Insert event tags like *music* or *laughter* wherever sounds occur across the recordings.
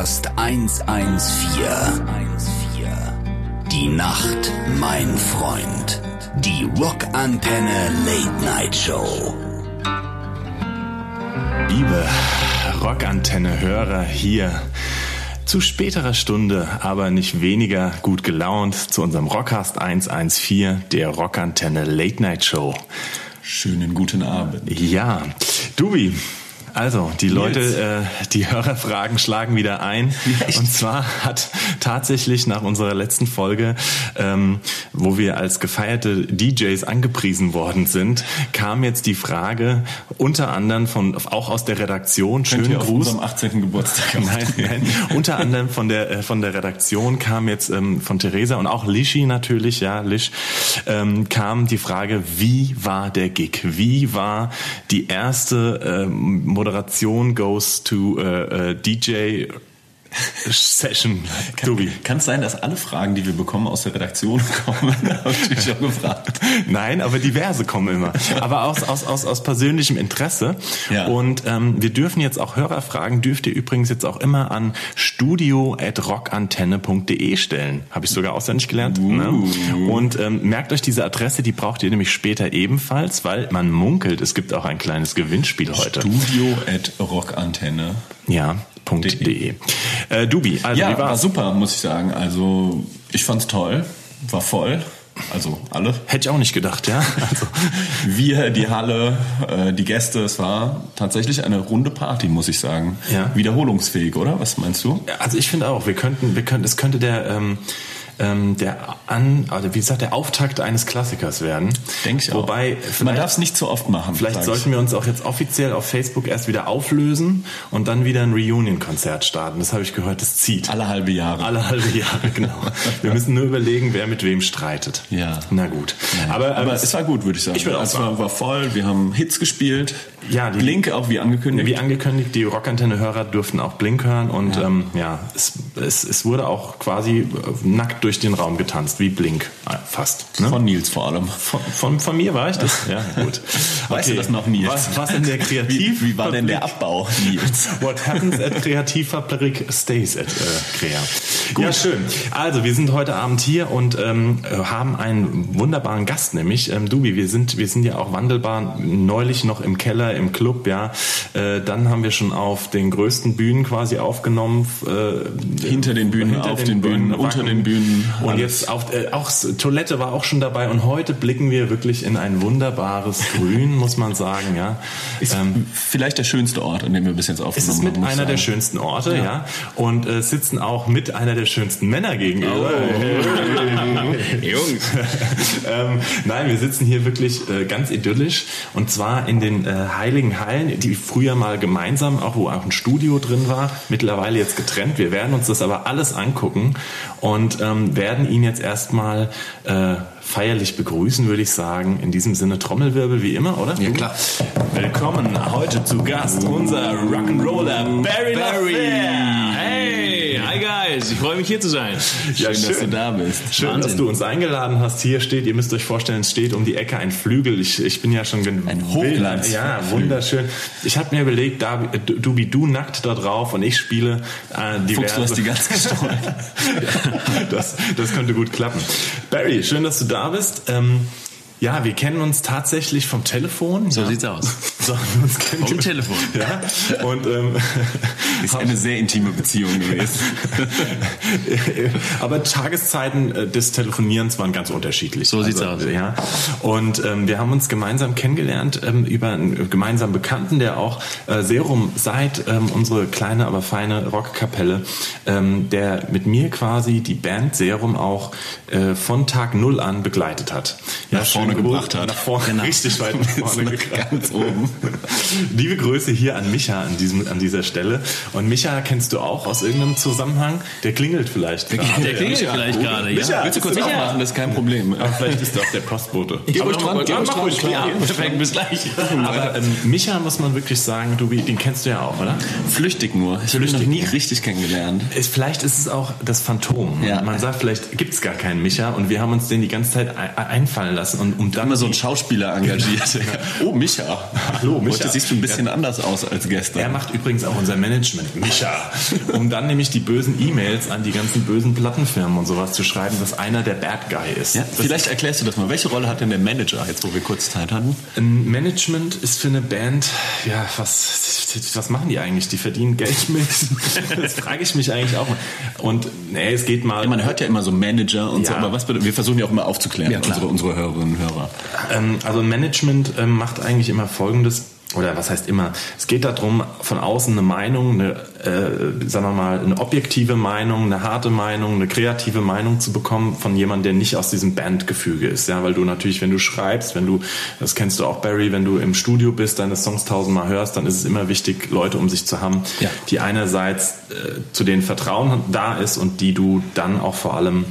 Rockcast 114. Die Nacht, mein Freund. Die Rockantenne Late Night Show. Liebe Rockantenne-Hörer hier zu späterer Stunde, aber nicht weniger gut gelaunt zu unserem Rockcast 114, der Rockantenne Late Night Show. Schönen guten Abend. Ja, Dubi, also, die Leute, äh, die *laughs* Hörerfragen schlagen wieder ein. Echt? Und zwar hat tatsächlich nach unserer letzten Folge, ähm, wo wir als gefeierte DJs angepriesen worden sind, kam jetzt die Frage unter anderem von auch aus der Redaktion. Schönen auf Gruß. unserem 18. Geburtstag *laughs* Nein, nein. Unter anderem von der äh, von der Redaktion kam jetzt ähm, von Theresa und auch Lishi natürlich, ja, Lisch, ähm, kam die Frage, wie war der Gig? Wie war die erste ähm, Moderation goes to uh, uh, äh, äh, DJ Session? Dubi. Kann es sein, dass alle Fragen, die wir bekommen, aus der Redaktion *laughs* kommen? *laughs* Habe ich mich schon gefragt. Nein, aber diverse kommen immer. *laughs* Aber aus, aus, aus, aus persönlichem Interesse. Ja. Und ähm, wir dürfen jetzt auch Hörerfragen, dürft ihr übrigens jetzt auch immer an studio.rockantenne.de stellen. Habe ich sogar auswendig gelernt. Ne? Und ähm, merkt euch diese Adresse, die braucht ihr nämlich später ebenfalls, weil man munkelt, es gibt auch ein kleines Gewinnspiel heute. Studio at Rockantenne. Ja, .de. Äh, Dubi, also Ja, war super, muss ich sagen. Also, ich fand's toll. War voll. Also, alle. Hätte ich auch nicht gedacht, ja. *laughs* Also, Wir, die Halle, äh, die Gäste, es war tatsächlich eine runde Party, muss ich sagen. Ja. Wiederholungsfähig, oder? Was meinst du? Also ich finde auch, wir könnten, wir könnten, es könnte der, ähm, ähm, der an, also wie gesagt, der Auftakt eines Klassikers werden. Denke ich auch. Wobei, Man vielleicht, darf es nicht zu oft machen. vielleicht sollten wir uns auch jetzt offiziell auf Facebook erst wieder auflösen und dann wieder ein Reunion-Konzert starten. Das habe ich gehört, das zieht. alle halbe Jahre. Alle halbe Jahre, *laughs* genau. Wir müssen nur überlegen, wer mit wem streitet. Ja. Na gut. Aber, Aber, ähm, es war gut, würde ich sagen. Ich würde auch es war, war voll, wir haben Hits gespielt. Ja, die- Blink auch wie angekündigt. Wie angekündigt, die Rockantenne-Hörer durften auch Blink hören und ja, ähm, ja es, es, es wurde auch quasi äh, nackt durch den Raum getanzt, wie Blink äh, fast. Ne? Von Nils vor allem. Von, von, von mir war ich das? Ja, gut. *laughs* Weißt du das noch, Nils? Was, was in der *laughs* Kreativ... Wie, wie war denn der Abbau, Nils? *laughs* What happens at Kreativfabrik stays at äh, Krea. Ja, schön. Also, wir sind heute Abend hier und ähm, haben einen wunderbaren Gast, nämlich ähm, Dubi. Wir sind, wir sind ja auch wandelbar. Neulich noch im Keller, im Club, ja. Äh, dann haben wir schon auf den größten Bühnen quasi aufgenommen. Äh, Hinter den Bühnen, auf den Bühnen, unter Wacken. den Bühnen, Und alles. jetzt auf, äh, auch Toilette war auch schon dabei. Und heute blicken wir wirklich in ein wunderbares Grün, muss man sagen, ja. Ist Ähm, vielleicht der schönste Ort, an dem wir bis jetzt es aufgenommen ist mit haben. muss ich einer der sagen. schönsten Orte, ja. Und äh, sitzen auch mit einer der schönsten Männer gegenüber. *laughs* Jungs. ähm, nein, wir sitzen hier wirklich äh, ganz idyllisch. Und zwar in den äh, Heiligen Hallen, die früher mal gemeinsam, auch wo auch ein Studio drin war, mittlerweile jetzt getrennt. Wir werden uns das aber alles angucken und ähm, werden ihn jetzt erstmal äh, feierlich begrüßen, würde ich sagen. In diesem Sinne Trommelwirbel wie immer, oder? Ja, klar. Willkommen heute zu Gast unser Rock'n'Roller Barry, Barry! Hey, guys, ich freue mich hier zu sein. Ja, Schön, dass du da bist. Schön, Wahnsinn. dass du uns eingeladen hast. Hier steht, ihr müsst euch vorstellen, es steht um die Ecke ein Flügel. Ich, ich bin ja schon Ein Hochglanz- Ja, wunderschön. Ich habe mir überlegt, da, du, du wie du nackt da drauf und ich spiele äh, diverse. Fuchs, du hast die ganz *laughs* gestohlen. das, das könnte gut klappen. Barry, schön, dass du da bist. Ähm, ja, wir kennen uns tatsächlich vom Telefon. So ja. sieht's aus. *laughs* So, uns Vom kennengelernt. Telefon. Ja, und ähm, *laughs* Ist eine sehr intime Beziehung gewesen. *laughs* Aber Tageszeiten äh, des Telefonierens waren ganz unterschiedlich. So sieht's also, aus. Ja. Und ähm, wir haben uns gemeinsam kennengelernt ähm, über einen gemeinsamen Bekannten, der auch äh, Serum seit ähm, unsere kleine, aber feine Rockkapelle, ähm, der mit mir quasi die Band Serum auch äh, von Tag Null an begleitet hat. Nach vorne gebracht hat. Nach vorne, Genau. richtig weit nach *laughs* vorne. Ganz oben. Liebe Grüße hier an Micha an, diesem, an dieser Stelle. Und Micha kennst du auch aus irgendeinem Zusammenhang? Der klingelt vielleicht. gerade. Der klingelt Ja. vielleicht gerade, Micha, ja. Willst du kurz Micha? aufmachen? Das ist kein Problem. Aber vielleicht ist er auch der Postbote. Geh ruhig dran, geh ruhig dran, ruhig, klar. ja, perfekt, bis gleich. *laughs* Aber ähm, Micha muss man wirklich sagen, du, den kennst du ja auch, oder? Flüchtig nur. Ich habe ihn noch nie richtig kennengelernt. Ist, vielleicht ist es auch das Phantom. Ja. Man sagt, vielleicht gibt es gar keinen Micha und wir haben uns den die ganze Zeit ein- einfallen lassen. Und um dann Immer so ein Schauspieler engagiert. *laughs* Oh, Micha. Hallo, Micha. Heute siehst du ein bisschen anders aus als gestern. Er macht übrigens auch unser Management, Micha, *laughs* um dann nämlich die bösen E-Mails an die ganzen bösen Plattenfirmen und sowas zu schreiben, dass einer der Bad Guy ist. ja, vielleicht erklärst du das mal. Welche Rolle hat denn der Manager, jetzt wo wir kurz Zeit hatten? Ein Management ist für eine Band, ja, was, was machen die eigentlich? Die verdienen Geld mit? *laughs* Das frage ich mich eigentlich auch mal. Und nee, es geht mal. Man hört ja immer so Manager und so, Ja. aber was bedeutet, wir versuchen ja auch immer aufzuklären, Ja, unsere, unsere Hörerinnen und Hörer. Ähm, also Management ähm, macht eigentlich immer Folgendes, oder was heißt immer? Es geht darum, von außen eine Meinung, eine, äh, sagen wir mal, eine objektive Meinung, eine harte Meinung, eine kreative Meinung zu bekommen von jemandem, der nicht aus diesem Bandgefüge ist. Ja, weil du natürlich, wenn du schreibst, wenn du, das kennst du auch, Barry, wenn du im Studio bist, deine Songs tausendmal hörst, dann ist es immer wichtig, Leute um sich zu haben, Ja. die einerseits äh, zu denen Vertrauen da ist und die du dann auch vor allem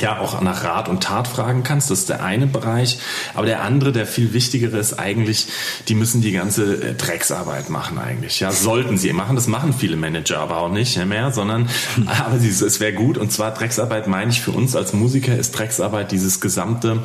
ja auch nach Rat und Tat fragen kannst. Das ist der eine Bereich. Aber der andere, der viel wichtigere ist eigentlich, die müssen die ganze äh, Drecksarbeit machen eigentlich. Ja, sollten sie machen. Das machen viele Manager aber auch nicht mehr, sondern *laughs* *laughs* aber es wäre gut. Und zwar Drecksarbeit meine ich für uns als Musiker ist Drecksarbeit dieses gesamte,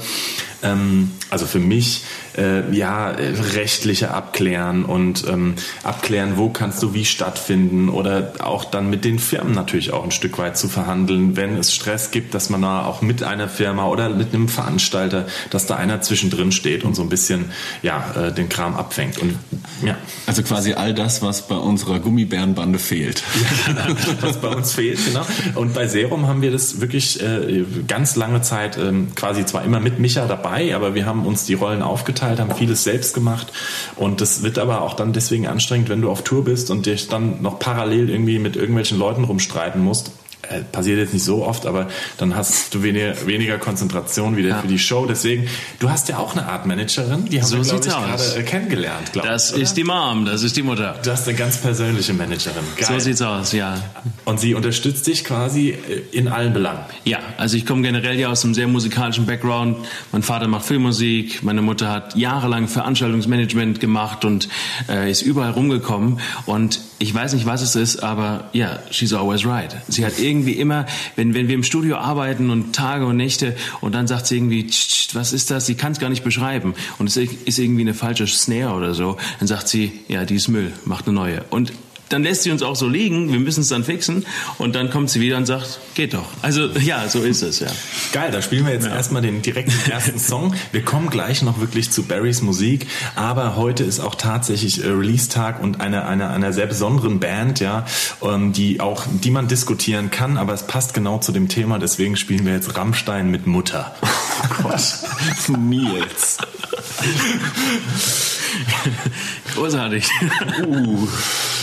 ähm, also für mich, äh, ja, äh, rechtliche abklären und ähm, abklären, wo kannst du wie stattfinden oder auch dann mit den Firmen natürlich auch ein Stück weit zu verhandeln, wenn es Stress gibt, dass man da auch mit einer Firma oder mit einem Veranstalter, dass da einer zwischendrin steht und so ein bisschen ja äh, den Kram abfängt und ja. Also quasi all das, was bei unserer Gummibärenbande fehlt. *laughs* was bei uns fehlt, genau. Und bei Serum haben wir das wirklich äh, ganz lange Zeit ähm, quasi zwar immer mit Micha dabei, aber wir haben uns die Rollen aufgeteilt, haben vieles selbst gemacht und das wird aber auch dann deswegen anstrengend, wenn du auf Tour bist und dich dann noch parallel irgendwie mit irgendwelchen Leuten rumstreiten musst. Äh, passiert jetzt nicht so oft, aber dann hast du weniger, weniger Konzentration wieder Ja. für die Show. Deswegen, du hast ja auch eine Art Managerin, die haben So wir, glaube ich, gerade äh, kennengelernt, glaube Das ich. ist die Mom, das ist die Mutter. Du hast eine ganz persönliche Managerin. Geil. So sieht's aus, ja. Und sie unterstützt dich quasi äh, in allen Belangen. Ja, also ich komme generell ja aus einem sehr musikalischen Background. Mein Vater macht Filmmusik, meine Mutter hat jahrelang Veranstaltungsmanagement gemacht und äh, ist überall rumgekommen. Und ich weiß nicht, was es ist, aber ja, she's always right. Sie hat irgendwie immer, wenn, wenn wir im Studio arbeiten und Tage und Nächte und dann sagt sie irgendwie, "Tsch, tsch, was ist das? Sie kann es gar nicht beschreiben. Und es ist irgendwie eine falsche Snare oder so. Dann sagt sie, ja, die ist Müll, macht eine neue. Und dann lässt sie uns auch so liegen, wir müssen es dann fixen und dann kommt sie wieder und sagt, geht doch. Also ja, so ist es, ja. Geil, da spielen wir jetzt erstmal den direkten ersten *laughs* Song. Wir kommen gleich noch wirklich zu Barrys Musik, aber heute ist auch tatsächlich äh, Release-Tag und eine, eine, einer sehr besonderen Band, ja, ähm, die auch, die man diskutieren kann, aber es passt genau zu dem Thema, deswegen spielen wir jetzt Rammstein mit Mutter. *laughs* Oh Gott. Nils. *laughs* Großartig. Der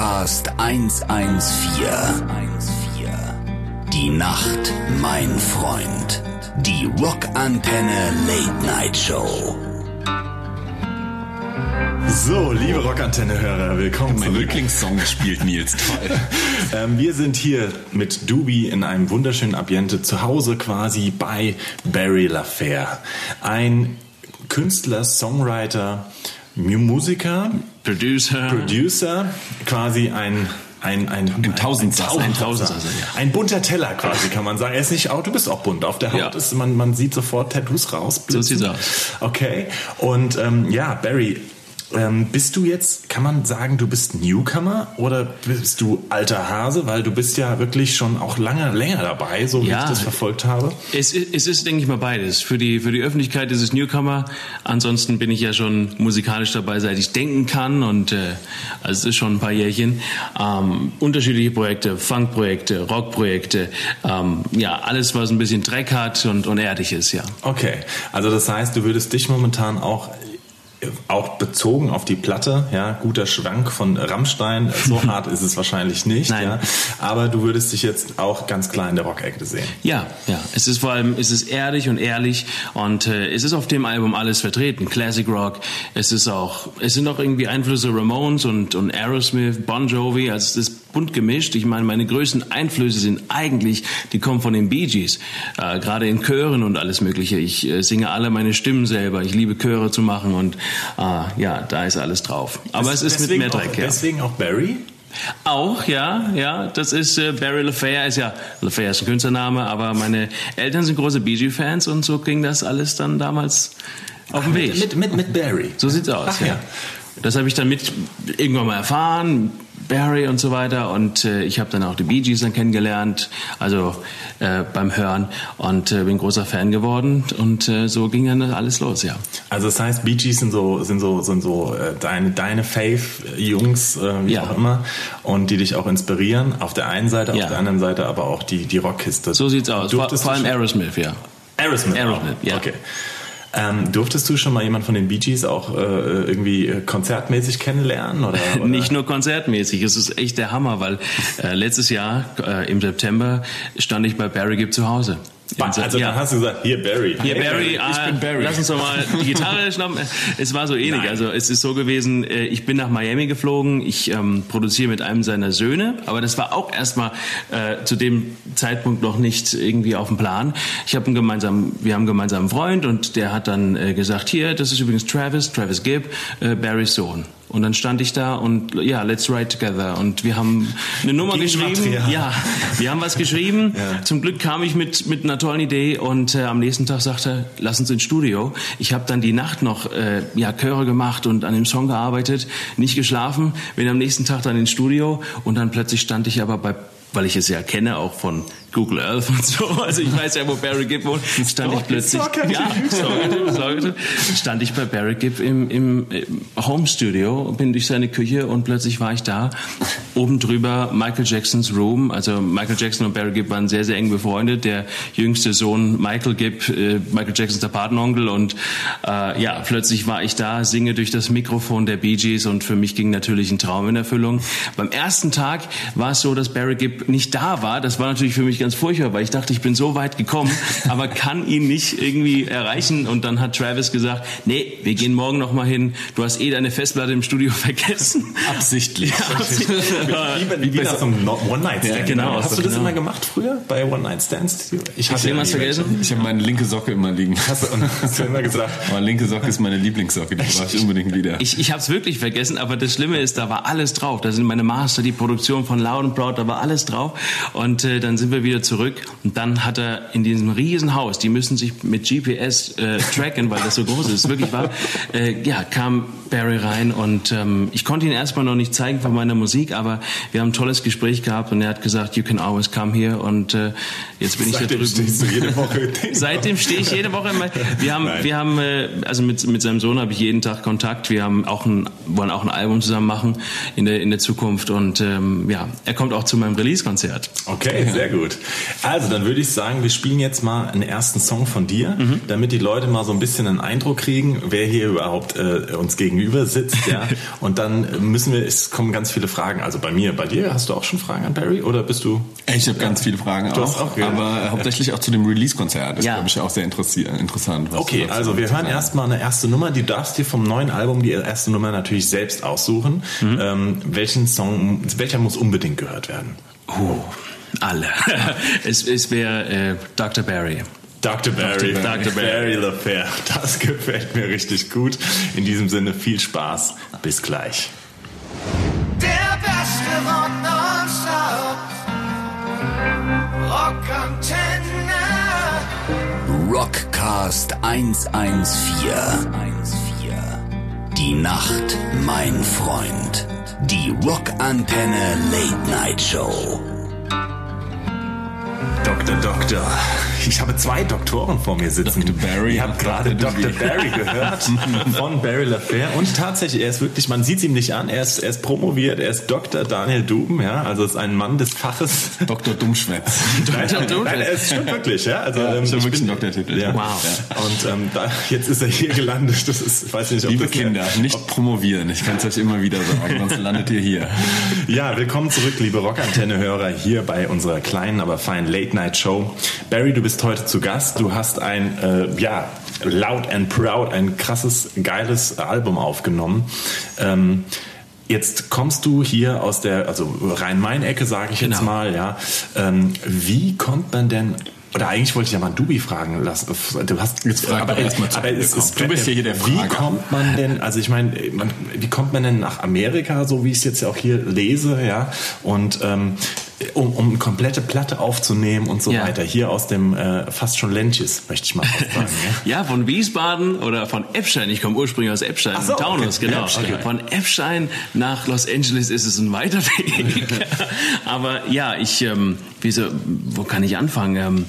Rockcast 114. Die Nacht, mein Freund. Die Rockantenne Late Night Show. So, liebe Rockantenne-Hörer, willkommen Mein. Lieblingssong gespielt, Nils. Toll. Ähm, wir sind hier mit Doobie in einem wunderschönen Ambiente zu Hause quasi bei Barry LaFair. Ein Künstler, Songwriter, Mu- Musiker, Producer. Producer, quasi ein ein, ein, ein, Tausendsasser. ein, Ein Tausendsasser, ja. ein bunter Teller quasi, kann man sagen. Er ist nicht, auch du bist auch bunt. Auf der Haut Ja. ist, man, man sieht sofort Tattoos raus. So sieht's aus. Okay. Und ähm, ja, Barry, ähm, bist du jetzt, kann man sagen, du bist Newcomer oder bist du alter Hase? Weil du bist ja wirklich schon auch lange, länger dabei, so wie Ja. ich das verfolgt habe. Es, ist- es ist, denke ich mal, beides. Für die, für die Öffentlichkeit ist es Newcomer. Ansonsten bin ich ja schon musikalisch dabei, seit ich denken kann. Und äh, also es ist schon ein paar Jährchen. Ähm, unterschiedliche Projekte, Funkprojekte, Rockprojekte. Ähm, ja, alles, was ein bisschen Dreck hat und, und erdig ist, ja. Okay, also das heißt, du würdest dich momentan auch auch bezogen auf die Platte, ja, guter Schwank von Rammstein, so *laughs* hart ist es wahrscheinlich nicht, Nein. ja, aber du würdest dich jetzt auch ganz klar in der Rock-Ecke sehen. Ja, ja. Es ist vor allem, es ist erdig und ehrlich und äh, es ist auf dem Album alles vertreten. Classic Rock. Es ist auch, es sind auch irgendwie Einflüsse Ramones und, und Aerosmith, Bon Jovi. Also es ist bunt gemischt. Ich meine, meine größten Einflüsse sind eigentlich, die kommen von den Bee Gees. Äh, Gerade in Chören und alles Mögliche. Ich äh, singe alle meine Stimmen selber. Ich liebe Chöre zu machen und äh, ja, da ist alles drauf. Aber es ist mit mehr Dreck, auch, ja. Deswegen auch Barry? Auch, ja, ja. Das ist äh, Barry LaFair, ist ja, LaFair ist ein Künstlername, aber meine Eltern sind große Bee Gees-Fans und so ging das alles dann damals auf dem Weg. Mit, mit, mit Barry. So sieht's aus, Ach, ja. ja. Das habe ich dann mit irgendwann mal erfahren, Barry und so weiter. Und äh, ich habe dann auch die Bee Gees dann kennengelernt, also äh, beim Hören und äh, bin großer Fan geworden. Und äh, so ging dann alles los, ja. Also das heißt, Bee Gees sind so, sind so, sind so äh, deine, deine Fave-Jungs, äh, wie Ja. auch immer, und die dich auch inspirieren. Auf der einen Seite, Ja. auf der anderen Seite aber auch die, die Rockkiste. So sieht's aus. Vor, Durftest vor du allem Aerosmith, ja. Aerosmith. Aerosmith, auch. ja. Okay. Ähm, durftest du schon mal jemanden von den Bee Gees auch äh, irgendwie äh, konzertmäßig kennenlernen? Oder, oder? Nicht nur konzertmäßig, es ist echt der Hammer, weil äh, letztes Jahr äh, im September stand ich bei Barry Gibb zu Hause. Also dann hast du gesagt, hier Barry. Hier, Hey, Barry, ich ah, bin Barry. lass uns doch mal *laughs* die Gitarre schnappen. Es war so ähnlich. Nein. Also es ist so gewesen, äh, ich bin nach Miami geflogen, ich ähm, produziere mit einem seiner Söhne, aber das war auch erstmal äh, zu dem Zeitpunkt noch nicht irgendwie auf dem Plan. Ich habe einen gemeinsamen, wir haben einen gemeinsamen Freund und der hat dann äh, gesagt, hier, das ist übrigens Travis, Travis Gibb, äh, Barrys Sohn. Und dann stand ich da und ja, let's write together. Und wir haben eine Nummer geschrieben. Gegenmaterial. Ja, wir haben was geschrieben. Zum Glück kam ich mit, mit einer tollen Idee und äh, am nächsten Tag sagte er, lass uns ins Studio. Ich habe dann die Nacht noch äh, ja, Chöre gemacht und an dem Song gearbeitet, nicht geschlafen, bin am nächsten Tag dann ins Studio und dann plötzlich stand ich aber bei weil ich es ja kenne, auch von Google Earth und so, *laughs* also ich weiß ja, wo Barry Gibb wohnt, stand ich plötzlich, ja, Stalker-Typ, *laughs* Stalker-Typ. stand ich bei Barry Gibb im, im, im Home Studio, bin durch seine Küche und plötzlich war ich da, oben drüber Michael Jacksons Room, also Michael Jackson und Barry Gibb waren sehr, sehr eng befreundet, der jüngste Sohn Michael Gibb, äh, Michael Jacksons der Patenonkel. Und äh, ja, plötzlich war ich da, singe durch das Mikrofon der Bee Gees. Und für mich ging natürlich ein Traum in Erfüllung. Beim ersten Tag war es so, dass Barry Gibb nicht da war, das war natürlich für mich ganz furchtbar, weil ich dachte, ich bin so weit gekommen, *laughs* aber kann ihn nicht irgendwie erreichen und dann hat Travis gesagt, nee, wir gehen morgen noch mal hin, du hast eh deine Festplatte im Studio *laughs* vergessen. Absichtlich. *laughs* Wie, wie, wie nach so einem No- One-Night-Stand. Ja, genau. Hast du das Genau. immer gemacht früher bei One-Night-Stands? Ich ja irgendwas nie vergessen? Ich habe meine linke Socke immer liegen. Hast du, hast du immer gesagt, Meine linke Socke ist meine Lieblingssocke, die brauche ich unbedingt wieder. Ich, ich habe es wirklich vergessen, aber das Schlimme ist, da war alles drauf. Da sind meine Master, die Produktion von Loud and Proud, da war alles drauf. Und äh, dann sind wir wieder zurück. Und dann hat er in diesem riesen Haus, die müssen sich mit GPS äh, tracken, weil das so groß ist, wirklich war, *laughs* äh, ja, kam Barry rein und ähm, ich konnte ihn erstmal noch nicht zeigen von meiner Musik, aber wir haben ein tolles Gespräch gehabt und er hat gesagt, you can always come here und äh, jetzt bin ich da seitdem drüben. stehst du jede Woche. *laughs* Seitdem stehe ich jede Woche immer. Wir haben, Nein. wir haben, äh, also mit, mit seinem Sohn habe ich jeden Tag Kontakt. Wir haben auch ein, wollen auch ein Album zusammen machen in der, in der Zukunft und ähm, ja, er kommt auch zu meinem Release-Konzert. Okay, sehr gut. Also dann würde ich sagen, wir spielen jetzt mal einen ersten Song von dir, Mhm. damit die Leute mal so ein bisschen einen Eindruck kriegen, wer hier überhaupt äh, uns gegenüber sitzt. Ja? *laughs* Und dann müssen wir, es kommen ganz viele Fragen. Also bei mir, bei dir, hast du auch schon Fragen an Barry oder bist du? Ich habe ganz viele Fragen Du hast auch, auch, ja. aber hauptsächlich auch zu dem Release-Konzert. Das Ja. glaube ich auch sehr interessant. was Okay, also wir hören erstmal eine erste Nummer. Du darfst dir vom neuen Album die erste Nummer natürlich selbst aussuchen. Mhm. Ähm, welchen Song, welcher muss unbedingt gehört werden? Oh, alle. *laughs* es es wäre äh, Dr. Barry. Dr. Barry, Dr. Barry. Barry LaFair. Das gefällt mir richtig gut. In diesem Sinne viel Spaß. Bis gleich. Der beste Rock. Rockantenne. Rockcast 114. Die Nacht, mein Freund. Die Rockantenne Late Night Show. Dr. Doktor. Ich habe zwei Doktoren vor mir sitzen. Dr. Barry Ihr habt und gerade Dr. Dr. Barry gehört von Barry LaFair. Und tatsächlich, er ist wirklich, man sieht ihm nicht an, er ist, er ist promoviert, er ist Dr. Daniel Duben, ja, also ist ein Mann des Faches. Dr. Dummschwätz. *laughs* Nein, Duben. nein, er ist schon wirklich, ja. Also, Ja, ähm, ich habe ich wirklich einen Doktortitel. Ja. Wow. Und ähm, da, jetzt ist er hier gelandet. Das ist, ich weiß nicht, ob Liebe das Kinder, nicht promovieren. Ich kann es euch immer wieder sagen, sonst landet ihr hier. Ja, willkommen zurück, liebe Rockantenne-Hörer, hier bei unserer kleinen, aber feinen Late-Night-Show. Barry, du bist heute zu Gast. Du hast ein, äh, ja, Loud and Proud, ein krasses, geiles Album aufgenommen. Ähm, Jetzt kommst du hier aus der, also Rhein-Main-Ecke, sage ich jetzt Genau. mal, ja. Ähm, wie kommt man denn oder eigentlich wollte ich ja mal Dubi fragen lassen. Du hast Jetzt frag aber, doch erst mal zu aber kommen. ist, Du bist ja hier der Wie Frager. kommt man denn? Also ich meine, man, wie kommt man denn nach Amerika, so wie ich es jetzt ja auch hier lese, ja? Und ähm, um, um eine komplette Platte aufzunehmen und so Ja. weiter. Hier aus dem äh, fast schon Ländches, möchte ich mal sagen. *laughs* ja? Ja, von Wiesbaden oder von Epstein. Ich komme ursprünglich aus Epstein, Ach so, Taunus, okay. genau. Epstein. Von Epstein nach Los Angeles ist es ein weiter Weg. *laughs* Aber ja, ich, ähm, wieso, wo kann ich anfangen? Ähm,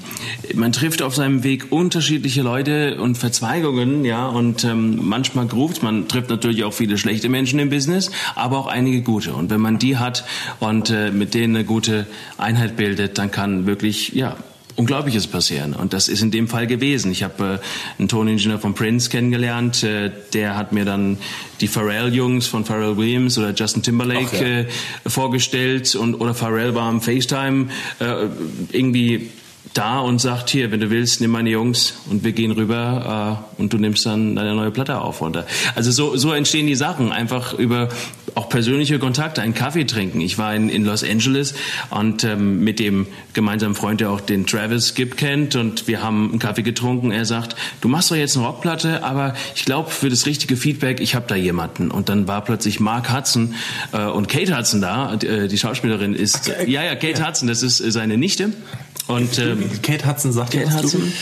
man trifft auf seinem Weg unterschiedliche Leute und Verzweigungen, ja, und ähm, manchmal ruft man trifft natürlich auch viele schlechte Menschen im Business, aber auch einige gute. Und wenn man die hat und äh, mit denen eine gute Einheit bildet, dann kann wirklich, ja, Unglaubliches passieren. Und das ist in dem Fall gewesen. Ich habe äh, einen Toningenieur von Prince kennengelernt. Äh, der hat mir dann die Pharrell-Jungs von Pharrell Williams oder Justin Timberlake Ach ja. äh, vorgestellt. Und, oder Pharrell war am FaceTime äh, irgendwie da und sagt, hier, wenn du willst, nimm meine Jungs und wir gehen rüber äh, und du nimmst dann deine neue Platte auf. Und, äh, also so, so entstehen die Sachen, einfach über auch persönliche Kontakte, einen Kaffee trinken. Ich war in, in Los Angeles und ähm, mit dem gemeinsamen Freund, der auch den Travis Gibb kennt und wir haben einen Kaffee getrunken. Er sagt, du machst doch jetzt eine Rockplatte, aber ich glaube für das richtige Feedback, ich habe da jemanden. Und dann war plötzlich Mark Hudson äh, und Kate Hudson da, äh, die Schauspielerin ist, äh, ja, ja, Kate Hudson, das ist seine Nichte. Und ähm, *laughs* Kate Hudson sagt Kate was, Hudson, Dubi?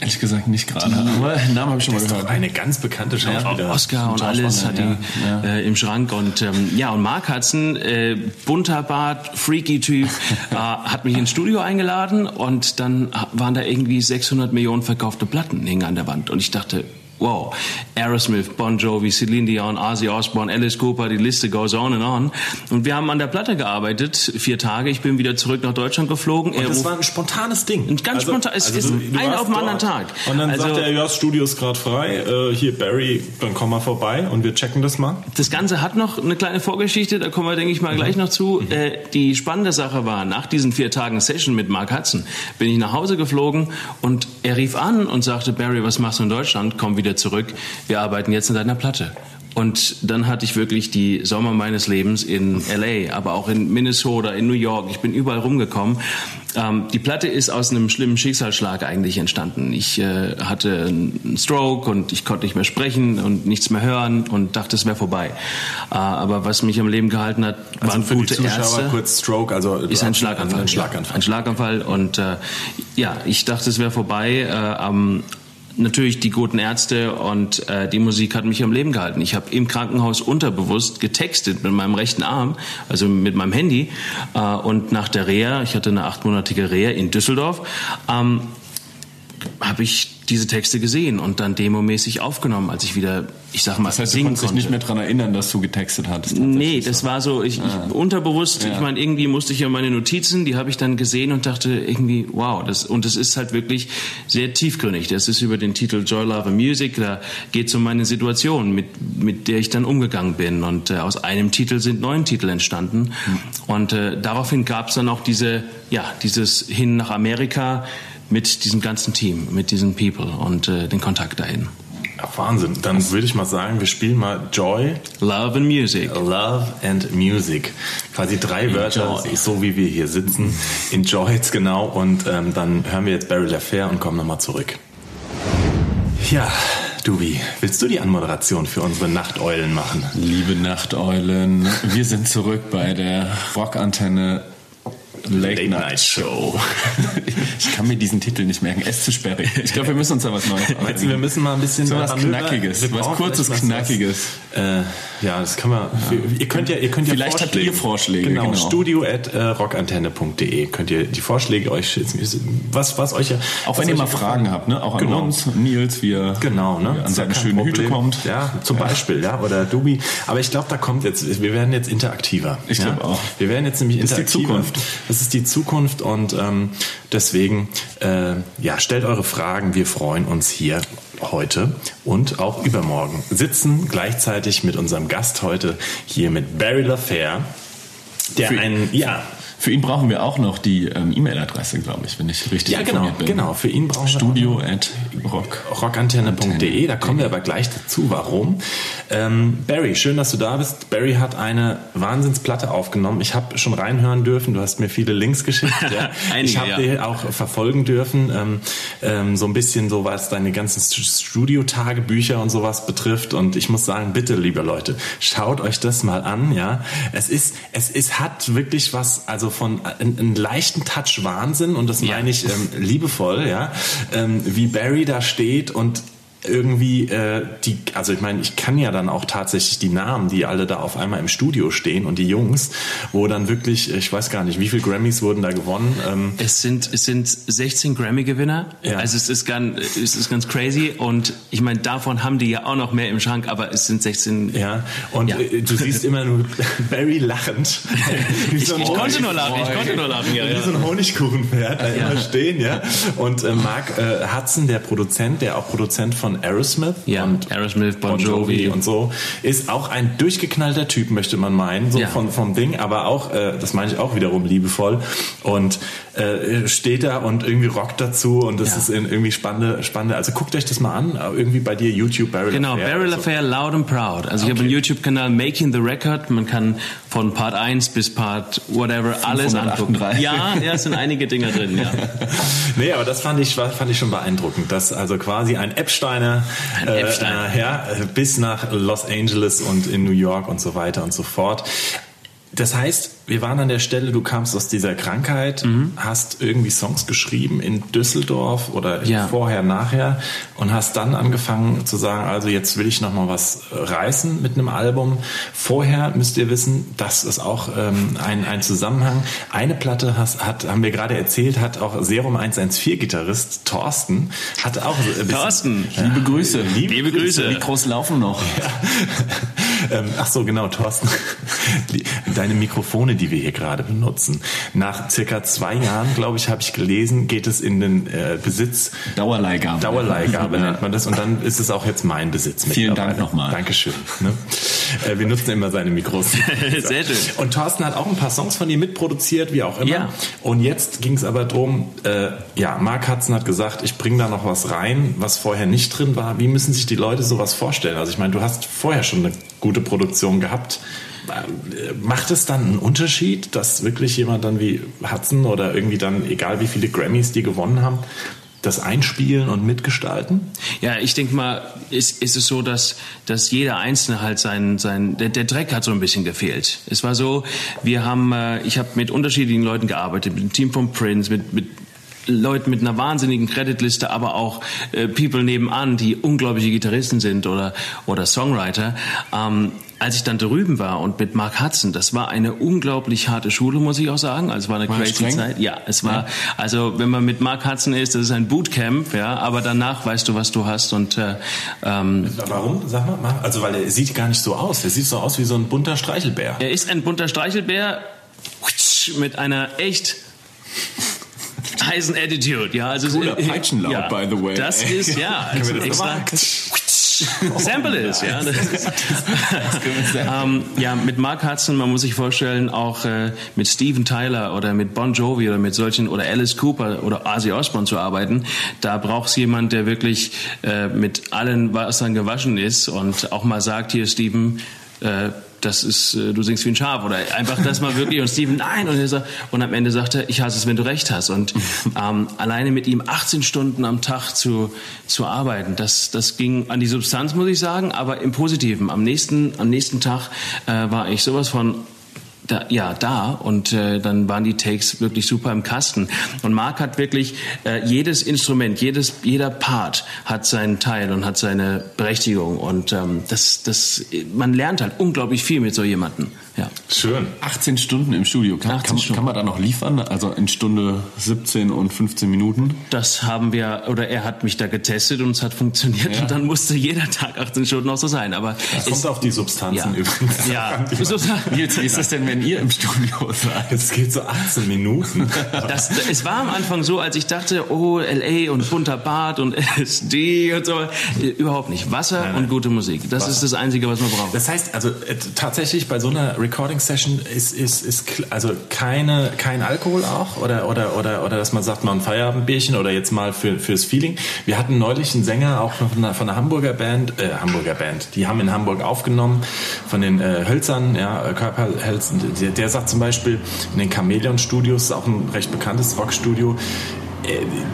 Ehrlich gesagt nicht gerade. Aber den Namen habe ich schon mal Das ist doch gehört. eine ganz bekannte Schauspielerin. Oscar und alles hat die ja, Äh, im Schrank und ähm, ja und Mark Hudson, äh, bunter Bart, freaky Typ, *laughs* äh, hat mich ins Studio eingeladen und dann waren da irgendwie 600 Millionen verkaufte Platten hingen an der Wand und ich dachte Wow, Aerosmith, Bon Jovi, Celine Dion, Ozzy Osbourne, Alice Cooper, die Liste goes on and on. Und wir haben an der Platte gearbeitet, vier Tage. Ich bin wieder zurück nach Deutschland geflogen. Und Er das war ein spontanes Ding. Ein ganz spontan- es ist ein warst auf den anderen Tag. Und dann Also- sagt er, ja, das Studio ist gerade frei. Äh, hier, Barry, dann komm mal vorbei und wir checken das mal. Das Ganze hat noch eine kleine Vorgeschichte, da kommen wir, denke ich mal, gleich noch zu. Äh, die spannende Sache war, nach diesen vier Tagen Session mit Mark Hudson bin ich nach Hause geflogen und er rief an und sagte, Barry, was machst du in Deutschland? Komm wieder zurück, wir arbeiten jetzt an deiner Platte. Und dann hatte ich wirklich die Sommer meines Lebens in LA, aber auch in Minnesota, in New York. Ich bin überall rumgekommen. Ähm, die Platte ist aus einem schlimmen Schicksalsschlag eigentlich entstanden. Ich äh, hatte einen Stroke und ich konnte nicht mehr sprechen und nichts mehr hören und dachte, es wäre vorbei. Äh, aber was mich am Leben gehalten hat, waren Also für gute die Zuschauer Ärzte. kurz Stroke, also Ist ein Schlaganfall. Ein Schlaganfall. Ein Schlaganfall. Und äh, ja, ich dachte, es wäre vorbei. Äh, am Natürlich die guten Ärzte und äh, die Musik hat mich am Leben gehalten. Ich habe im Krankenhaus unterbewusst getextet mit meinem rechten Arm, also mit meinem Handy. Äh, und nach der Reha, ich hatte eine achtmonatige Reha in Düsseldorf, ähm, habe ich diese Texte gesehen und dann demomäßig aufgenommen, als ich wieder, ich sag mal, Das heißt, du singen konntest dich konnte. nicht mehr dran erinnern, dass du getextet hattest. Nee, das so. war so, ich, ich unterbewusst, Ja. ich meine, irgendwie musste ich ja meine Notizen, die habe ich dann gesehen und dachte irgendwie, wow, das, und es ist halt wirklich sehr tiefgründig. Das ist über den Titel Joy, Love and Music, da geht es um meine Situation, mit, mit der ich dann umgegangen bin. Und äh, aus einem Titel sind neun Titel entstanden. Und äh, daraufhin gab es dann auch diese, ja, dieses Hin nach Amerika mit diesem ganzen Team, mit diesen People und äh, den Kontakt dahin. Ja, Wahnsinn. Dann würde ich mal sagen, wir spielen mal Joy, Love and Music. Love and Music. Quasi drei Wörter, Enjoy. so wie wir hier sitzen. Enjoyed, genau. Und ähm, dann hören wir jetzt Barry LaFair und kommen nochmal zurück. Ja, Dubi, willst du die Anmoderation für unsere Nachteulen machen? Liebe Nachteulen, wir sind zurück bei der Rockantenne Late, Night Show. *laughs* ich kann mir diesen Titel nicht merken. Es ist zu sperrig. Ich glaube, wir müssen uns da was Neues *laughs* du, wir müssen mal ein bisschen so was Knackiges, wir was kurzes, Knackiges. Äh, ja, das kann man. Ihr könnt ja, ihr könnt ja Vielleicht habt Vorschläge. ihr Vorschläge, Genau, genau. studio at äh, rockantenne.de könnt ihr die Vorschläge euch schätzen. Was, was euch ja. Auch wenn ihr mal ja Fragen gefallen- habt, ne? auch an Genau. uns, Nils, wie er Genau, ne? an ja seine schönen Hüte kommt. Ja, zum Beispiel, ja, oder Dubi. Aber ich glaube, da kommt jetzt, wir werden jetzt interaktiver. Ich ja? glaub auch. Wir werden jetzt nämlich Das ist die interaktiver. Zukunft. Das ist die Zukunft und ähm, deswegen, äh, ja, stellt eure Fragen. Wir freuen uns hier heute und auch übermorgen. Sitzen gleichzeitig mit unserem Gast heute hier mit Barry LaFair, der einen, ja, Für ihn brauchen wir auch noch die ähm, E-Mail-Adresse, glaube ich, wenn ich richtig Ja, genau, bin. genau. Für ihn brauchen wir Studio at rock. rockantenne.de. Da kommen wir aber gleich dazu, warum. Ähm, Barry, schön, dass du da bist. Barry hat eine Wahnsinnsplatte aufgenommen. Ich habe schon reinhören dürfen. Du hast mir viele Links geschickt. Ja. *laughs* Einige, ich habe ja. dir auch verfolgen dürfen. Ähm, ähm, so ein bisschen so, was deine ganzen Studio-Tagebücher und sowas betrifft. Und ich muss sagen, bitte, liebe Leute, schaut euch das mal an. Ja, es ist, es ist, hat wirklich was, also von einen, einen leichten Touch Wahnsinn. Und das meine ich ähm, liebevoll. Ja, ähm, wie Barry da steht und irgendwie äh, die, also ich meine, ich kann ja dann auch tatsächlich die Namen, die alle da auf einmal im Studio stehen und die Jungs, wo dann wirklich, ich weiß gar nicht, wie viele Grammys wurden da gewonnen. Ähm, Es sind, es sind 16 Grammy-Gewinner. Ja. Also es ist ganz, es ist ganz crazy. Und ich meine, davon haben die ja auch noch mehr im Schrank, aber es sind 16. ja, und Ja. äh, du siehst immer nur *laughs* Barry lachend. *laughs* Wie so Ich konnte nur lachen, ich konnte nur lachen, ja, Wie ja. so ein Honigkuchenpferd da immer stehen, ja. Und äh, Mark äh, Hudson, der Produzent, der auch Produzent von Aerosmith Ja, und Aerosmith, Bon Jovi. und so, ist auch ein durchgeknallter Typ, möchte man meinen, so Ja. von, vom Ding, aber auch, äh, das meine ich auch wiederum liebevoll und äh, steht da und irgendwie rockt dazu und das Ja. ist in, irgendwie spannende, spannende, also guckt euch das mal an, äh, irgendwie bei dir YouTube, Barrel Genau, Affair Barrel oder so. Affair Loud and Proud. Also ich habe einen YouTube-Kanal Making the Record. Man kann von Part 1 bis Part whatever alles angucken. 538. Ja, ja, es sind einige Dinger drin, ja. *laughs* Nee, aber das fand ich, fand ich schon beeindruckend, dass also quasi ein Ein Epstein. Äh, ja, äh, bis nach Los Angeles und in New York und so weiter und so fort. Das heißt, wir waren an der Stelle, du kamst aus dieser Krankheit, Mhm. hast irgendwie Songs geschrieben in Düsseldorf oder Ja. vorher, nachher und hast dann angefangen zu sagen, also jetzt will ich noch mal was reißen mit einem Album. Vorher müsst ihr wissen, das ist auch ähm, ein, ein Zusammenhang. Eine Platte hast, hat, haben wir gerade erzählt, hat auch Serum 114 Gitarrist Thorsten, hat auch bisschen, Thorsten, Liebe Grüße. Liebe Liebe Grüße. Mikros laufen noch. *laughs* ähm, ach so, genau, Thorsten. *laughs* Deine Mikrofone, die wir hier gerade benutzen. Nach circa zwei Jahren, glaube ich, habe ich gelesen, geht es in den äh, Besitz. Dauerleihgabe. Dauerleihgabe Ja. *laughs* nennt man das. Und dann ist es auch jetzt mein Besitz. Vielen. Dank nochmal. Dankeschön. Ne? Äh, wir nutzen immer seine Mikros. *laughs* Sehr schön. Und Thorsten hat auch ein paar Songs von dir mitproduziert, wie auch immer. Ja. Und jetzt ging es aber drum, äh, ja, Mark Hudson hat gesagt, ich bringe da noch was rein, was vorher nicht drin war. Wie müssen sich die Leute sowas vorstellen? Also ich meine, du hast vorher schon eine gute Produktion gehabt. Macht es dann einen Unterschied, dass wirklich jemand dann wie Hudson oder irgendwie dann, egal wie viele Grammys die gewonnen haben, das einspielen und mitgestalten? Ja, ich denke mal, ist, ist es so, dass, dass jeder Einzelne halt sein, sein der, der Dreck hat so ein bisschen gefehlt. Es war so, wir haben, äh, ich habe mit unterschiedlichen Leuten gearbeitet, mit dem Team von Prince, mit, mit Leuten mit einer wahnsinnigen Creditliste, aber auch äh, People nebenan, die unglaubliche Gitarristen sind oder, oder Songwriter. Ähm, als ich dann drüben war und mit Mark Hudson, das war eine unglaublich harte Schule, muss ich auch sagen. Also es war eine War crazy streng? Zeit. Ja, es war, also wenn man mit Mark Hudson ist, das ist ein Bootcamp, ja, aber danach weißt du, was du hast und äh, ähm, Warum? Sag mal. Also, weil er sieht gar nicht so aus. Er sieht so aus wie so ein bunter Streichelbär. er ist ein bunter Streichelbär mit einer echt heißen Attitude, ja, also Cooler Peitschenlaut, by the way. Das ist ja *laughs* extra nochmal? Sample ist, ja. Ähm, ja, mit Mark Hudson, man muss sich vorstellen, auch äh, mit Steven Tyler oder mit Bon Jovi oder mit solchen oder Alice Cooper oder Ozzy Osbourne zu arbeiten, da braucht es jemand, der wirklich äh, mit allen Wassern gewaschen ist und auch mal sagt, hier Steven, äh, das ist, äh, du singst wie ein Schaf oder einfach das mal wirklich und Steven, nein und, er sagt, und am Ende sagt er, ich hasse es, wenn du recht hast und ähm, alleine mit ihm 18 Stunden am Tag zu, zu arbeiten, das, das ging an die Substanz, muss ich sagen, aber im Positiven. Am nächsten, am nächsten Tag äh, war ich sowas von da, ja, da und äh, dann waren die Takes wirklich super im Kasten. Und Mark hat wirklich äh, jedes Instrument, jedes, jeder Part hat seinen Teil und hat seine Berechtigung und ähm, das, das, man lernt halt unglaublich viel mit so jemandem. Ja. Schön. 18 Stunden im Studio. Kann, 18 kann, Stunden. kann man da noch liefern? Also in Stunde 17 und 15 Minuten? Das haben wir, oder er hat mich da getestet und es hat funktioniert Ja. und dann musste jeder Tag 18 Stunden auch so sein. Aber Das es, kommt auf die Substanzen ja, übrigens. ja, Nils, wie *laughs* ist das denn, wenn ihr im Studio *laughs* seid? Es geht so 18 Minuten. Das, es war am Anfang so, als ich dachte, oh, L.A. und bunter Bart und *laughs* LSD und so. Überhaupt nicht. Wasser und gute Musik. Das ist das Einzige, was man braucht. Das heißt, also äh, tatsächlich bei so einer Recording Session ist, ist, ist also keine, kein Alkohol auch oder, oder, oder, oder dass man sagt, mal ein Feierabendbierchen oder jetzt mal für, fürs Feeling. Wir hatten neulich einen Sänger auch von einer, von einer Hamburger Band, äh, Hamburger Band, die haben in Hamburg aufgenommen von den äh, Hölzern, ja, Körperhölzern. Der, der sagt zum Beispiel in den Chameleon Studios, auch ein recht bekanntes Rockstudio, äh,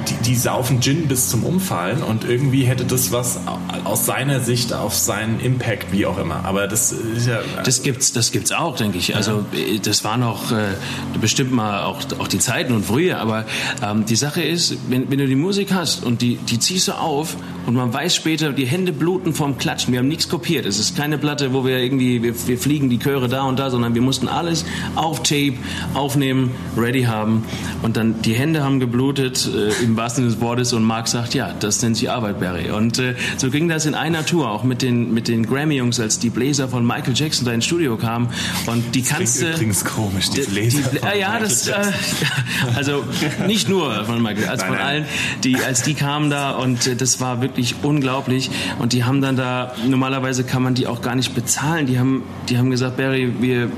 die, die saufen Gin bis zum Umfallen und irgendwie hätte das was aus seiner Sicht auf seinen Impact, wie auch immer. Aber das ist ja. Das gibt's, das gibt's auch, denke ich. Also äh, das war noch äh, bestimmt mal auch, auch die Zeiten und früher. Aber ähm, die Sache ist, wenn, wenn du die Musik hast und die, die ziehst du auf und man weiß später, die Hände bluten vom Klatschen. Wir haben nichts kopiert. Es ist keine Platte, wo wir irgendwie, wir, wir fliegen die Chöre da und da, sondern wir mussten alles auf Tape aufnehmen, ready haben. Und dann die Hände haben geblutet, äh, im wahrsten Sinne des Wortes. Und Marc sagt, ja, das nennt sich Arbeit, Barry. Und äh, so ging das in einer Tour, auch mit den, mit den Grammy-Jungs, als die Bläser von Michael Jackson da ins Studio kamen. Und die kannst du... übrigens komisch, die Bläser Die, von äh, ja, Michael das, äh, *laughs* also nicht nur von Michael, als Nein, von nein. allen, die, als die kamen da und äh, das war wirklich unglaublich. Und die haben dann da, normalerweise kann man die auch gar nicht bezahlen. Die haben, die haben gesagt, Barry, wir,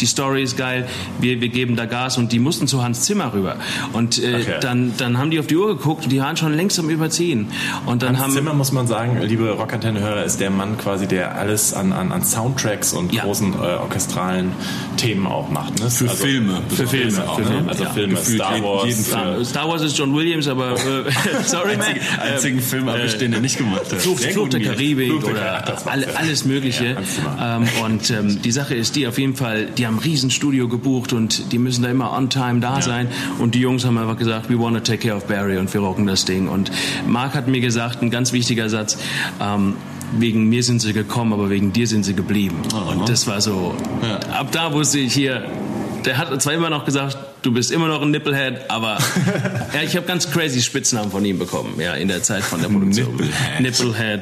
die Story ist geil, wir, wir geben da Gas und die mussten zu Hans Zimmer rüber. Und äh, Okay. dann, dann haben die auf die Uhr geguckt und die waren schon längst am Überziehen. Und dann Hans haben Zimmer, muss man sagen, liebe Rockantenne-Hörer, ist der Mann quasi, der alles an, an, an Soundtracks und Ja. großen äh, orchestralen Themen auch macht. Ne? Für Filme. Für Filme, auch, für ne? Filme, Also ja. Filme, Gefühlt Star Wars. jeden äh, Star, Wars ist John Williams, aber äh, *laughs* sorry, man. Einzigen, einzigen Film habe ich, den er nicht gemacht hat. Fluch, Sehr Fluch gut, der. Karibik Fluch der oder alle, ja. alles Mögliche. Ja, ähm, und ähm, die Sache ist die, auf jeden Fall, die haben ein Riesenstudio gebucht und die müssen da immer on time da sein. Und die Jungs haben einfach gesagt, we want to take care of Barry und wir rocken das Ding. Und Mark hat mir gesagt, ein ganz wichtiger Satz, ähm, wegen mir sind sie gekommen, aber wegen dir sind sie geblieben. Und das war so, ab da wusste ich hier, der hat zwar immer noch gesagt, du bist immer noch ein Nipplehead, aber *laughs* ja, ich habe ganz crazy Spitznamen von ihm bekommen, ja, in der Zeit von der Produktion. Nipplehead. Nipplehead.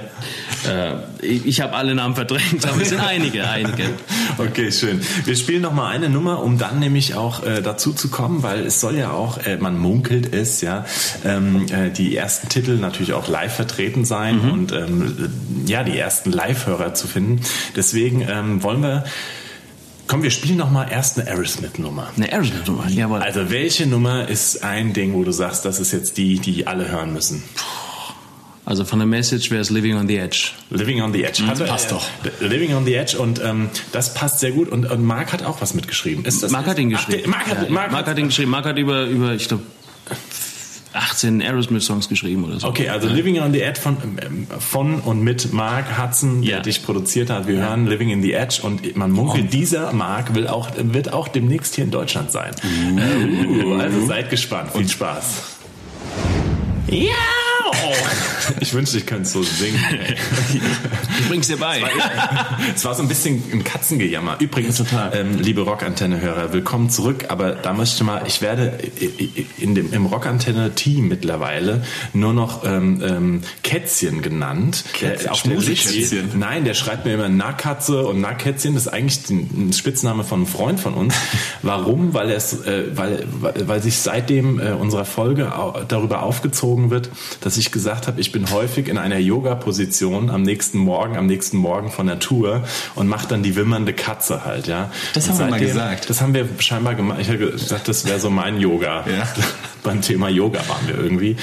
Äh, ich ich habe alle Namen verdrängt, aber es sind einige, einige. *laughs* Okay, schön. Wir spielen noch mal eine Nummer, um dann nämlich auch äh, dazu zu kommen, weil es soll ja auch, äh, man munkelt es, ja, ähm, äh, die ersten Titel natürlich auch live vertreten sein und ähm, ja, die ersten Live-Hörer zu finden. Deswegen ähm, wollen wir, komm, wir spielen noch mal erst eine Aerosmith-Nummer. Eine Aerosmith-Nummer, jawohl. Also welche Nummer ist ein Ding, wo du sagst, das ist jetzt die, die alle hören müssen? Also von der Message wäre es Living on the Edge. Living on the Edge. Hat, passt doch. äh, Living on the Edge und ähm, das passt sehr gut. Und, und Mark hat auch was mitgeschrieben. Ist das Mark hat ihn Ach, geschrieben. der- Mark hat, Ja, Mark Mark hat, hat ihn geschrieben. Mark hat über, über ich glaube, 18 Aerosmith-Songs geschrieben oder so. Okay, also Living on the Edge von, von und mit Mark Hudson, der Ja. dich produziert hat. Wir hören Living in the Edge und man munkelt, dieser Mark will auch, wird auch demnächst hier in Deutschland sein. Uh, also seid gespannt. Viel Spaß. Ja! *laughs* Ich wünschte, ich könnte so singen. Ich bring's dir bei. Es war so ein bisschen ein Katzengejammer. Übrigens, total. ähm, liebe Rockantenne-Hörer, willkommen zurück. Aber da möchte ich mal, ich werde in dem, im Rockantenne-Team mittlerweile nur noch ähm, ähm, Kätzchen genannt. Kätzchen, Der- auf der Liste- Schmusekätzchen. Nein, der schreibt mir immer Nackkatze und Nackkätzchen. Das ist eigentlich ein Spitzname von einem Freund von uns. *laughs* Warum? Weil, es, äh, weil, weil, weil sich seitdem äh, unserer Folge darüber aufgezogen wird, dass ich gesagt habe, ich bin häufig in einer Yoga-Position am nächsten Morgen, am nächsten Morgen von der Tour und mache dann die wimmernde Katze halt, ja. Das Und haben wir mal gesagt. Das haben wir scheinbar gemacht. Ich habe gesagt, das wäre so mein Yoga. Ja. *laughs* Beim Thema Yoga waren wir irgendwie.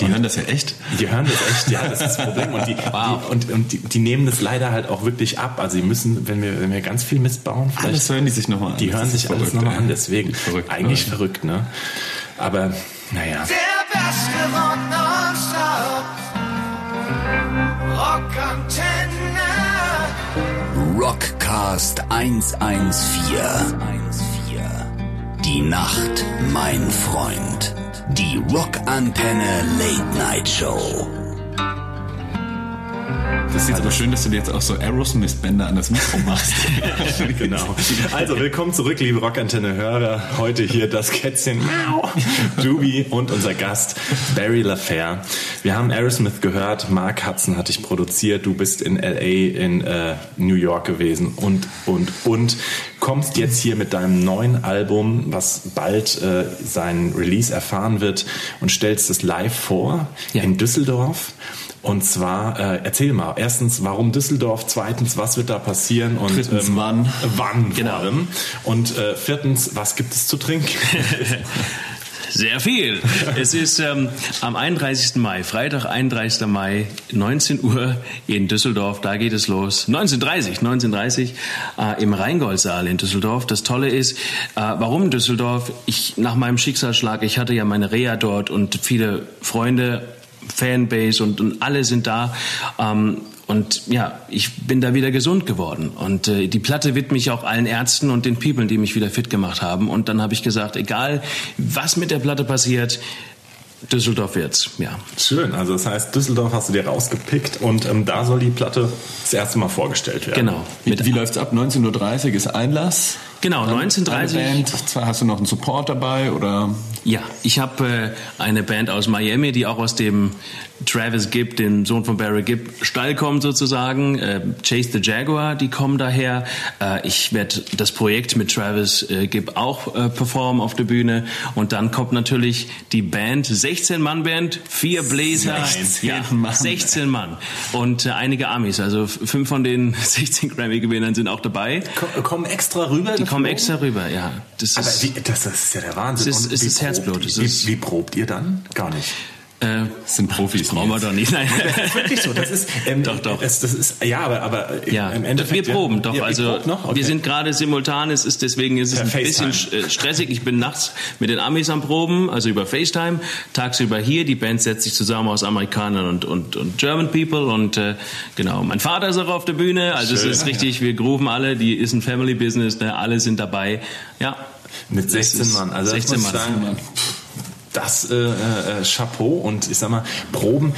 Die hören das ja echt. Die hören das echt, ja, das ist das Problem. Und die, *laughs* die, und, und die, die nehmen das leider halt auch wirklich ab. Also die müssen, wenn wir, wenn wir ganz viel Mist bauen, vielleicht, Alles hören die sich nochmal an. die hören sich alles verrückt, nochmal ey. an. Deswegen Verrückt, eigentlich Leute. verrückt, ne? Aber naja. Der Rockcast 114. Die Nacht, mein Freund. Die Rockantenne Late Night Show. Das ist aber schön, dass du dir jetzt auch so Aerosmith-Bänder an das Mikro machst. *laughs* genau. Also willkommen zurück, liebe Rockantenne-Hörer. Heute hier das Kätzchen Doobie und unser Gast Barry LaFair. Wir haben Aerosmith gehört, Mark Hudson hat dich produziert, du bist in L.A., in äh, New York gewesen und, und, und kommst jetzt hier mit deinem neuen Album, was bald äh, seinen Release erfahren wird und stellst es live vor Ja. in Düsseldorf. Und zwar, äh, erzähl mal, erstens, warum Düsseldorf? Zweitens, was wird da passieren? Und Drittens, wann? Wann Genau. allem. Und äh, viertens, was gibt es zu trinken? *laughs* Sehr viel. Es ist ähm, am 31. Mai, Freitag, 31. Mai, 19 Uhr in Düsseldorf. Da geht es los. 1930, 1930 äh, im Rheingoldsaal in Düsseldorf. Das Tolle ist, äh, warum Düsseldorf? Ich nach meinem Schicksalsschlag, ich hatte ja meine Reha dort und viele Freunde, Fanbase und, und alle sind da. Ähm, und ja, ich bin da wieder gesund geworden. Und äh, die Platte widme ich auch allen Ärzten und den People, die mich wieder fit gemacht haben. Und dann habe ich gesagt, egal was mit der Platte passiert, Düsseldorf wird's. Ja. Schön, also das heißt, Düsseldorf hast du dir rausgepickt und ähm, da soll die Platte das erste Mal vorgestellt werden. Genau. Wie, wie läuft's ab? 19.30 Uhr ist Einlass. Genau, Dann 1930. Eine Band. Hast du noch einen Support dabei oder? Ja, ich habe äh, eine Band aus Miami, die auch aus dem Travis Gibb, dem Sohn von Barry Gibb, Stall kommt sozusagen. Äh, Chase the Jaguar, die kommen daher. Äh, ich werde das Projekt mit Travis äh, Gibb auch äh, performen auf der Bühne. Und dann kommt natürlich die Band, 16-Mann-Band, vier Bläser, 16 ja, Mann. 16 Mann und äh, einige Amis. Also fünf von den *laughs* 16 Grammy-Gewinnern sind auch dabei. Ko- Kommen extra rüber? Die kommen extra rüber, ja. Das Aber ist, wie, das, das ist ja der Wahnsinn. Es ist- es ist Herzblut, Wie, wie probt ihr dann? Gar nicht. Äh, Das sind Profis. brauchen wir doch nicht. Nein. Das ist wirklich so. Das ist, ähm, Doch, doch. Das, das ist, ja, aber, aber Ja, im Endeffekt. wir proben doch. Ja, also? Okay. wir sind gerade simultan. Es ist deswegen ist es ein bisschen FaceTime. äh, stressig. Ich bin nachts mit den Amis am Proben, also über FaceTime. Tagsüber hier. Die Band setzt sich zusammen aus Amerikanern und und, und German People und äh, genau. Mein Vater ist auch auf der Bühne. Also Schön. es ist richtig. Wir grooven alle. Die ist ein Family Business. Ne? Alle sind dabei. Ja. Mit Das 16 ist Mann. Also 16 das muss ich Mann. Das äh, äh, Chapeau und ich sag mal, Proben,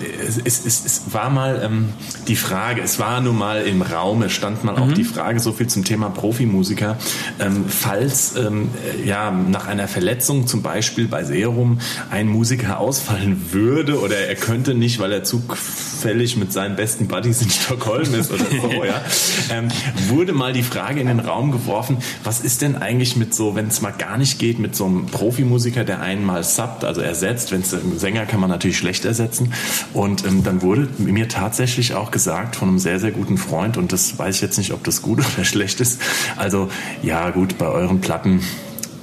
äh, es, es, es, es war mal ähm, die Frage, es war nun mal im Raum, es stand mal auch die Frage, so viel zum Thema Profimusiker, ähm, falls ähm, äh, ja nach einer Verletzung zum Beispiel bei Serum ein Musiker ausfallen würde oder er könnte nicht, weil er zufällig mit seinen besten Buddies in Stockholm ist oder so, *laughs* ja, ähm, wurde mal die Frage in den Raum geworfen, was ist denn eigentlich mit so, wenn es mal gar nicht geht, mit so einem Profimusiker, der einen mal subbt, also ersetzt, wenn es einen Sänger kann man natürlich schlecht ersetzen. Und ähm, dann wurde mir tatsächlich auch gesagt von einem sehr, sehr guten Freund, und das weiß ich jetzt nicht, ob das gut *laughs* oder schlecht ist, also ja gut, bei euren Platten,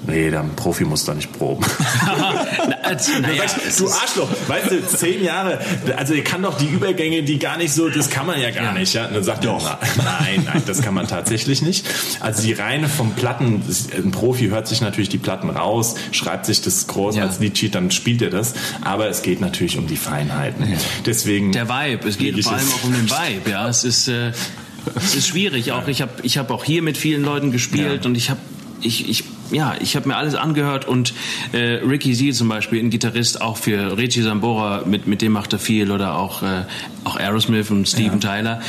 nee, der Profi muss da nicht proben. *laughs* Na, also, naja, du Arschloch, weißt du, zehn Jahre, also ihr kann doch die Übergänge, die gar nicht so, das kann man ja gar Ja. nicht. Ja? Und dann sagt er, na, nein, nein, das kann man tatsächlich nicht. Also die reine vom Platten, ein Profi hört sich natürlich die Platten raus, schreibt sich das groß Ja. als Liedsheet, dann spielt er das. Aber es geht natürlich um die Feinheiten. Deswegen. Der Vibe. Es geht vor allem auch um den Vibe. Ja, es ist, äh, es ist schwierig. Auch ich habe, ich habe auch hier mit vielen Leuten gespielt und ich habe, ich, ich, ja, ich habe mir alles angehört und äh, Ricky Z zum Beispiel, ein Gitarrist auch für Richie Sambora, mit mit dem macht er viel oder auch äh, auch Aerosmith und Steven Tyler.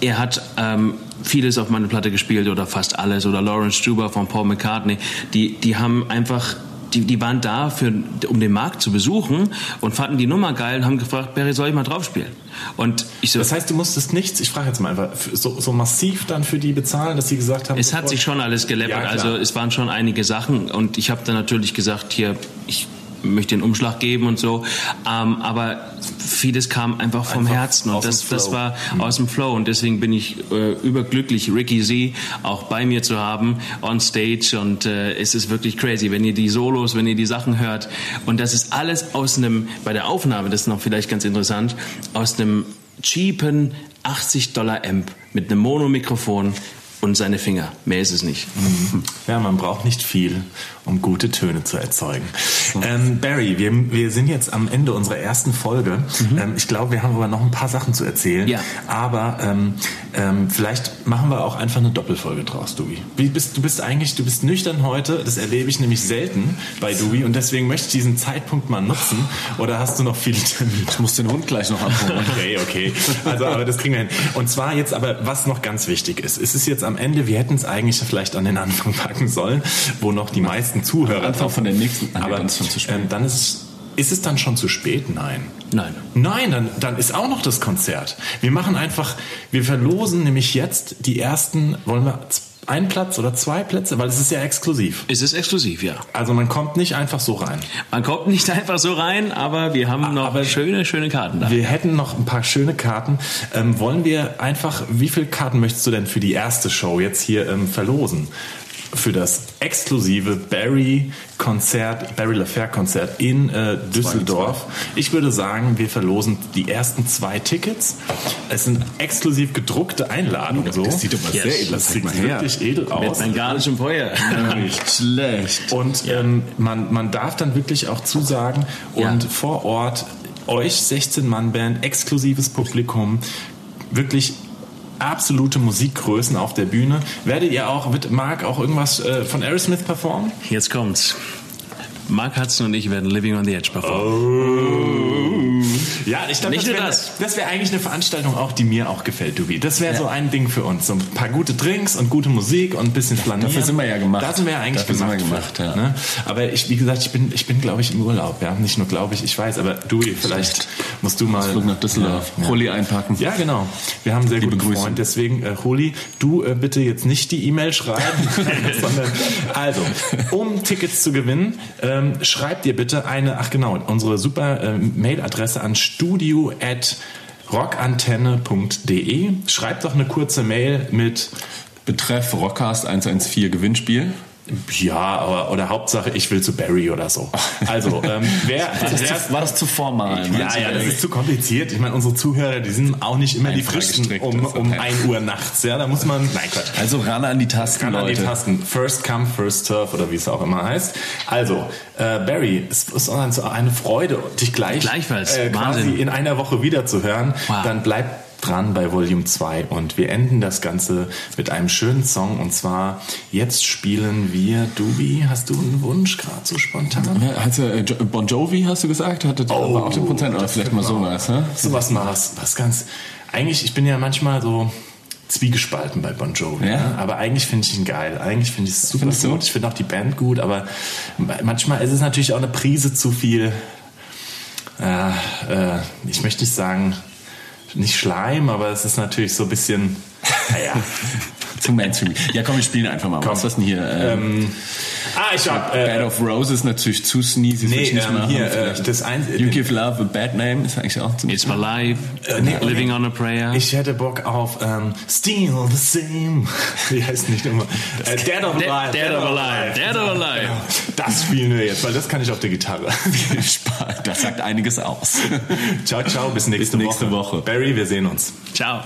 Er hat ähm, vieles auf meine Platte gespielt oder fast alles oder Lawrence Stuber von Paul McCartney. Die die haben einfach die, die waren da, für, um den Markt zu besuchen und fanden die Nummer geil und haben gefragt, Barry, soll ich mal drauf spielen? Und ich so, das heißt, du musstest nichts, ich frage jetzt mal einfach, so, so massiv dann für die bezahlen, dass sie gesagt haben, es hat sich schon alles geleppert. Ja, also es waren schon einige Sachen und ich habe dann natürlich gesagt, hier, ich möchte den Umschlag geben und so. Ähm, aber vieles kam einfach vom Einfach Herzen und das, das war aus dem Flow. Und deswegen bin ich äh, überglücklich, Ricky Z auch bei mir zu haben on stage. Und äh, es ist wirklich crazy, wenn ihr die Solos, wenn ihr die Sachen hört. Und das ist alles aus einem, bei der Aufnahme, das ist noch vielleicht ganz interessant, aus einem cheapen 80 Dollar Amp mit einem Monomikrofon und seine Finger. Mehr ist es nicht. Ja, man braucht nicht viel, um gute Töne zu erzeugen. Ähm, Barry, wir, wir sind jetzt am Ende unserer ersten Folge. Ähm, ich glaube, wir haben aber noch ein paar Sachen zu erzählen. Ja. Aber ähm, ähm, vielleicht machen wir auch einfach eine Doppelfolge draus, Dubi. Wie bist, du bist eigentlich, du bist nüchtern heute. Das erlebe ich nämlich selten bei Dubi und deswegen möchte ich diesen Zeitpunkt mal nutzen. Oder hast du noch viele Termine? Ich muss den Hund gleich noch abholen. *laughs* Okay, okay. Also, aber das kriegen wir hin. Und zwar jetzt aber, was noch ganz wichtig ist. Es ist jetzt am Ende, wir hätten es eigentlich vielleicht an den Anfang packen sollen, wo noch die meisten Zuhörer Anfang von der nächsten- nee, Aber dann ist schon zu spät. ähm, dann ist es ist es dann schon zu spät? Nein. Nein. Nein, dann, dann ist auch noch das Konzert. Wir machen einfach, wir verlosen nämlich jetzt die ersten, wollen wir einen Platz oder zwei Plätze, weil es ist ja exklusiv. Es ist exklusiv, ja. Also man kommt nicht einfach so rein. Man kommt nicht *laughs* einfach so rein, aber wir haben noch aber- schöne, schöne Karten da. Wir hätten noch ein paar schöne Karten. Ähm, wollen wir einfach, wie viele Karten möchtest du denn für die erste Show jetzt hier ähm, verlosen? Für das exklusive Barry-Konzert, Barry LaFair-Konzert in äh, Düsseldorf. Ich würde sagen, wir verlosen die ersten zwei Tickets. Es sind exklusiv gedruckte Einladungen. So. das sieht aber Yes. sehr edel Das aus. sieht Zeig mal her. wirklich edel Mit aus. bengalischem Feuer. Nicht schlecht. Und ähm, man, man darf dann wirklich auch zusagen Ja. und vor Ort euch 16-Mann-Band, exklusives Publikum, wirklich absolute Musikgrößen auf der Bühne. Werdet ihr auch, wird Marc auch irgendwas äh, von Aerosmith performen? Jetzt kommt's. Mark Hudson und ich werden Living on the Edge performen. Ja, ich glaube, das wäre das. das wär eigentlich eine Veranstaltung auch, die mir auch gefällt, Dubi. Das wäre so ein Ding für uns. So ein paar gute Drinks und gute Musik und ein bisschen flanieren. Dafür sind wir ja gemacht. Da sind wir ja eigentlich Dafür sind gemacht. wir gemacht, ja. ne? Aber ich, wie gesagt, ich bin, ich bin glaube ich, im Urlaub. Ja, nicht nur glaube ich, ich weiß. Aber Dubi, vielleicht musst du mal... Flug nach Düsseldorf. Ja, ja. Rolli einpacken. Ja, genau. Wir haben einen sehr Liebe guten Grüße. Freund. Deswegen, äh, Holi, du äh, bitte jetzt nicht die E-Mail schreiben, *laughs* *laughs* sondern also, um Tickets zu gewinnen, ähm, schreibt ihr bitte eine, ach genau, unsere super ähm, Mailadresse an studio at rockantenne.de. Schreibt doch eine kurze Mail mit Betreff Rockcast 114 Gewinnspiel. Ja, aber, oder Hauptsache, ich will zu Barry oder so. Also, ähm, wer War *laughs* das, zu, war das zu formal? Ja, ja, das ist zu kompliziert. Ich meine, unsere Zuhörer, die sind auch nicht immer die Einfach frischsten um, um okay. 1 Uhr nachts. Ja, da muss man. Nein, Quatsch. Also ran an die Tasten, Kann an die Leute. Tasten. First come, first serve oder wie es auch immer heißt. Also, äh, Barry, es ist uns eine Freude, dich gleich Gleichfalls. Äh, quasi Wahnsinn. in einer Woche wiederzuhören. Wow. Dann bleibt dran bei Volume 2 und wir enden das Ganze mit einem schönen Song und zwar jetzt spielen wir Dubi. Hast du einen Wunsch gerade so spontan? Du, äh, Bon Jovi, hast du gesagt? Hatte Oh, auch den Prozent, oder vielleicht mal sowas, ne? Sowas mal was, was ganz. Eigentlich, ich bin ja manchmal so zwiegespalten bei Bon Jovi. Ja? Ne? Aber eigentlich finde ich ihn geil. Eigentlich finde ich es super Findest du? gut. Ich finde auch die Band gut, aber manchmal ist es natürlich auch eine Prise zu viel. Ja, äh, ich möchte nicht sagen, nicht Schleim, aber es ist natürlich so ein bisschen. Naja. *laughs* Zum Mainstream. Ja, komm, wir spielen einfach mal. Was ist denn hier? Ähm, ah, ich hab. Äh, of Roses natürlich zu sneezy. nee, ich nicht ähm, machen. hier, äh, das ein, You Give Love a Bad Name ist eigentlich auch ziemlich... It's my life. nee, Living on a prayer. Ich hätte Bock auf ähm, Steal the Same. *laughs* Wie heißt nicht immer? Äh, Dead of Dead- Alive. Dead or Alive. Dead or Alive. Das spielen wir jetzt, weil das kann ich auf der Gitarre. Viel Spaß. Das sagt einiges aus. ciao, ciao, bis nächste, Bis nächste Woche. Woche. Barry, wir sehen uns. Ciao.